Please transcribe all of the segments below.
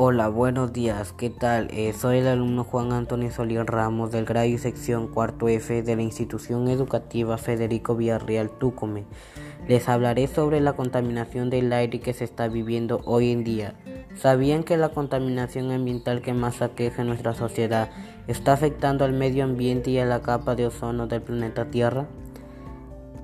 Hola, buenos días, ¿qué tal? Eh, soy el alumno Juan Antonio Solín Ramos del grado y sección cuarto F de la institución educativa Federico Villarreal Túcome. Les hablaré sobre la contaminación del aire que se está viviendo hoy en día. ¿Sabían que la contaminación ambiental que más aqueja en nuestra sociedad está afectando al medio ambiente y a la capa de ozono del planeta Tierra?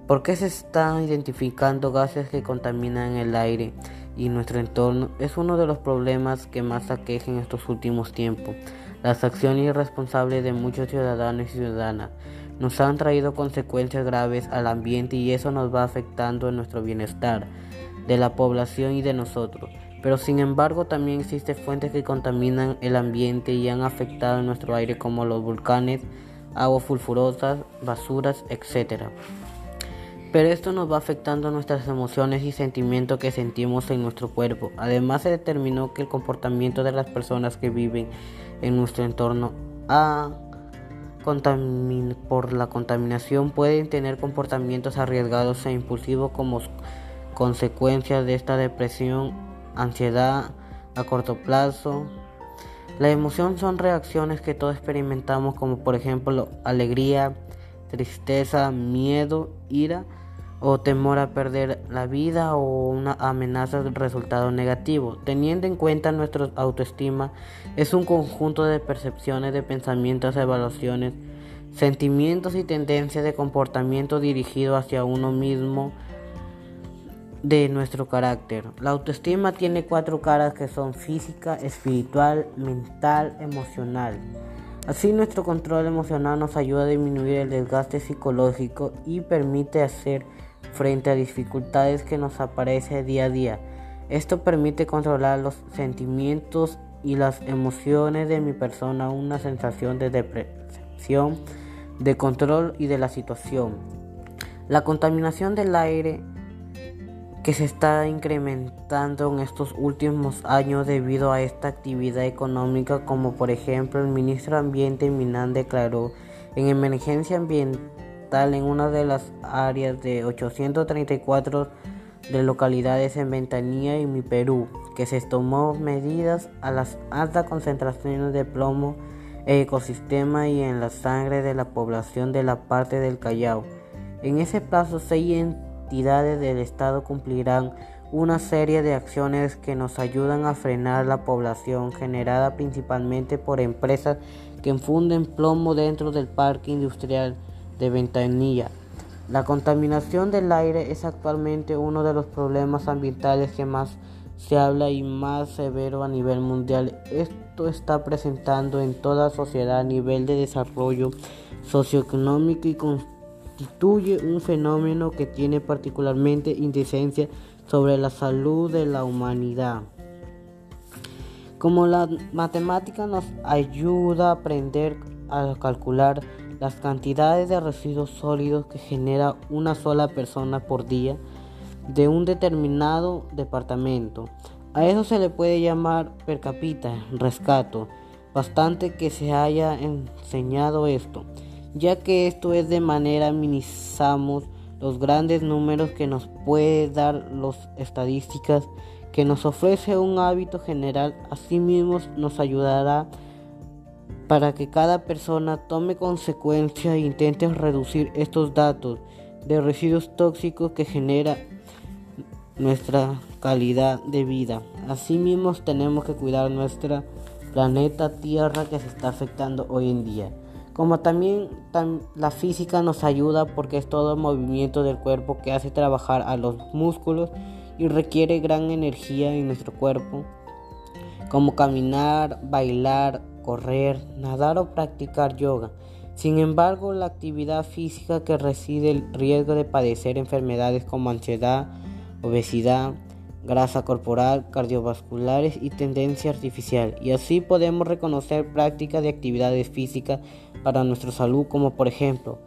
¿Por qué se están identificando gases que contaminan el aire? Y nuestro entorno es uno de los problemas que más aquejan estos últimos tiempos. Las acciones irresponsables de muchos ciudadanos y ciudadanas nos han traído consecuencias graves al ambiente y eso nos va afectando en nuestro bienestar, de la población y de nosotros. Pero sin embargo también existen fuentes que contaminan el ambiente y han afectado nuestro aire como los volcanes, aguas sulfurosas, basuras, etc. Pero esto nos va afectando nuestras emociones y sentimientos que sentimos en nuestro cuerpo. Además se determinó que el comportamiento de las personas que viven en nuestro entorno por la contaminación pueden tener comportamientos arriesgados e impulsivos como consecuencia de esta depresión, ansiedad a corto plazo. La emoción son reacciones que todos experimentamos como por ejemplo alegría, tristeza, miedo, ira o temor a perder la vida o una amenaza de resultado negativo. Teniendo en cuenta nuestra autoestima, es un conjunto de percepciones, de pensamientos, evaluaciones, sentimientos y tendencias de comportamiento dirigido hacia uno mismo de nuestro carácter. La autoestima tiene cuatro caras que son física, espiritual, mental, emocional. Así nuestro control emocional nos ayuda a disminuir el desgaste psicológico y permite hacer frente a dificultades que nos aparecen día a día. Esto permite controlar los sentimientos y las emociones de mi persona, una sensación de depresión, de control y de la situación. La contaminación del aire que se está incrementando en estos últimos años debido a esta actividad económica, como por ejemplo el ministro de Ambiente Minan declaró en emergencia ambiental en una de las áreas de 834 de localidades en Ventanilla y mi Perú, que se tomó medidas a las altas concentraciones de plomo en ecosistema y en la sangre de la población de la parte del Callao. En ese plazo, seis entidades del Estado cumplirán una serie de acciones que nos ayudan a frenar la población generada principalmente por empresas que infunden plomo dentro del parque industrial de ventanilla. La contaminación del aire es actualmente uno de los problemas ambientales que más se habla y más severo a nivel mundial. Esto está presentando en toda sociedad a nivel de desarrollo socioeconómico y constituye un fenómeno que tiene particularmente incidencia sobre la salud de la humanidad. Como la matemática nos ayuda a aprender a calcular las cantidades de residuos sólidos que genera una sola persona por día de un determinado departamento. A eso se le puede llamar per cápita, rescato. Bastante que se haya enseñado esto, ya que esto es de manera minimizamos los grandes números que nos puede dar las estadísticas que nos ofrece un hábito general, asimismo nos ayudará para que cada persona tome consecuencias e intente reducir estos datos de residuos tóxicos que genera nuestra calidad de vida. Asimismo tenemos que cuidar nuestra planeta Tierra que se está afectando hoy en día. Como también la física nos ayuda porque es todo movimiento del cuerpo que hace trabajar a los músculos y requiere gran energía en nuestro cuerpo, como caminar, bailar, correr, nadar o practicar yoga. Sin embargo, la actividad física que reside el riesgo de padecer enfermedades como ansiedad, obesidad, grasa corporal, cardiovasculares y tendencia artificial. Y así podemos reconocer prácticas de actividades físicas para nuestra salud como por ejemplo,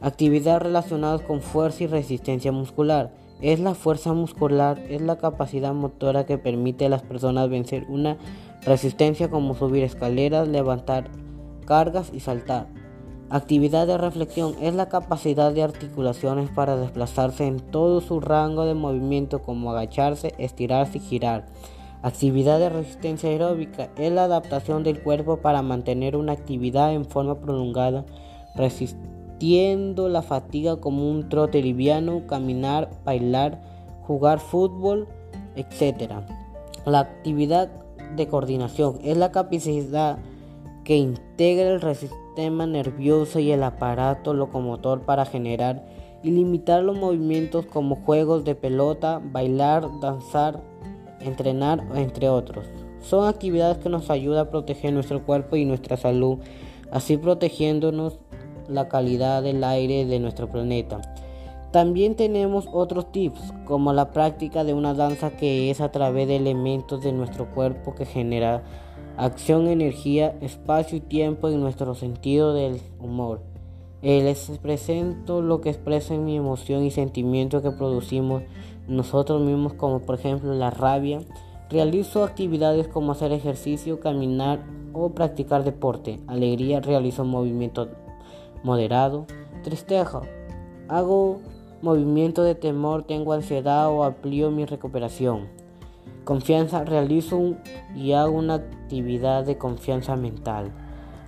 actividades relacionadas con fuerza y resistencia muscular. Es la fuerza muscular, es la capacidad motora que permite a las personas vencer una Resistencia como subir escaleras, levantar cargas y saltar. Actividad de reflexión es la capacidad de articulaciones para desplazarse en todo su rango de movimiento como agacharse, estirarse y girar. Actividad de resistencia aeróbica es la adaptación del cuerpo para mantener una actividad en forma prolongada, la fatiga como un trote liviano, caminar, bailar, jugar fútbol, etc. La actividad de coordinación es la capacidad que integra el sistema nervioso y el aparato locomotor para generar y limitar los movimientos como juegos de pelota, bailar, danzar, entrenar, entre otros. Son actividades que nos ayudan a proteger nuestro cuerpo y nuestra salud, así protegiéndonos la calidad del aire de nuestro planeta. También tenemos otros tips, como la práctica de una danza que es a través de elementos de nuestro cuerpo que genera acción, energía, espacio y tiempo en nuestro sentido del humor. Eh, les presento lo que expresa mi emoción y sentimiento que producimos nosotros mismos, como por ejemplo la rabia. Realizo actividades como hacer ejercicio, caminar o practicar deporte. Alegría, realizo movimiento moderado. Tristeza, hago movimiento de temor, tengo ansiedad o amplío mi recuperación. Confianza, realizo y hago una actividad de confianza mental.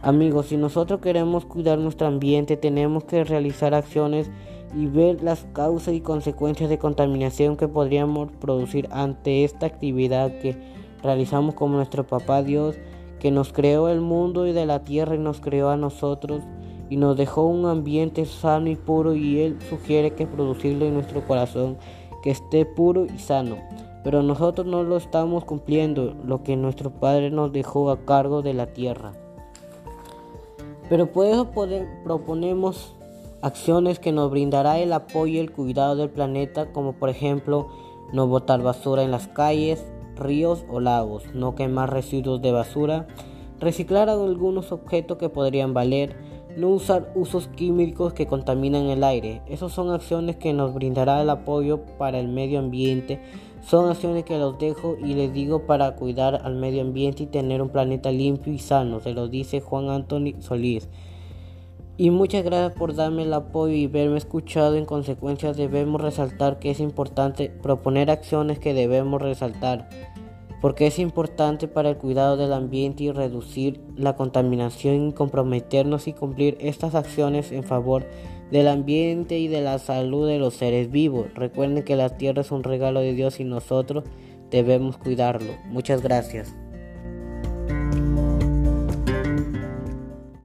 Amigos, si nosotros queremos cuidar nuestro ambiente, tenemos que realizar acciones y ver las causas y consecuencias de contaminación que podríamos producir ante esta actividad que realizamos como nuestro papá Dios, que nos creó el mundo y de la tierra y nos creó a nosotros y nos dejó un ambiente sano y puro y Él sugiere que producirlo en nuestro corazón, que esté puro y sano. Pero nosotros no lo estamos cumpliendo, lo que nuestro Padre nos dejó a cargo de la tierra. Pero por eso proponemos acciones que nos brindará el apoyo y el cuidado del planeta, como por ejemplo no botar basura en las calles, ríos o lagos, no quemar residuos de basura, reciclar algunos objetos que podrían valer, no usar usos químicos que contaminan el aire. Esas son acciones que nos brindará el apoyo para el medio ambiente. Son acciones que los dejo y les digo para cuidar al medio ambiente y tener un planeta limpio y sano. Se lo dice Juan Antonio Solís. Y muchas gracias por darme el apoyo y verme escuchado. En consecuencia debemos resaltar que es importante proponer acciones que debemos resaltar, porque es importante para el cuidado del ambiente y reducir la contaminación y comprometernos y cumplir estas acciones en favor del ambiente y de la salud de los seres vivos. Recuerden que la tierra es un regalo de Dios y nosotros debemos cuidarlo. Muchas gracias.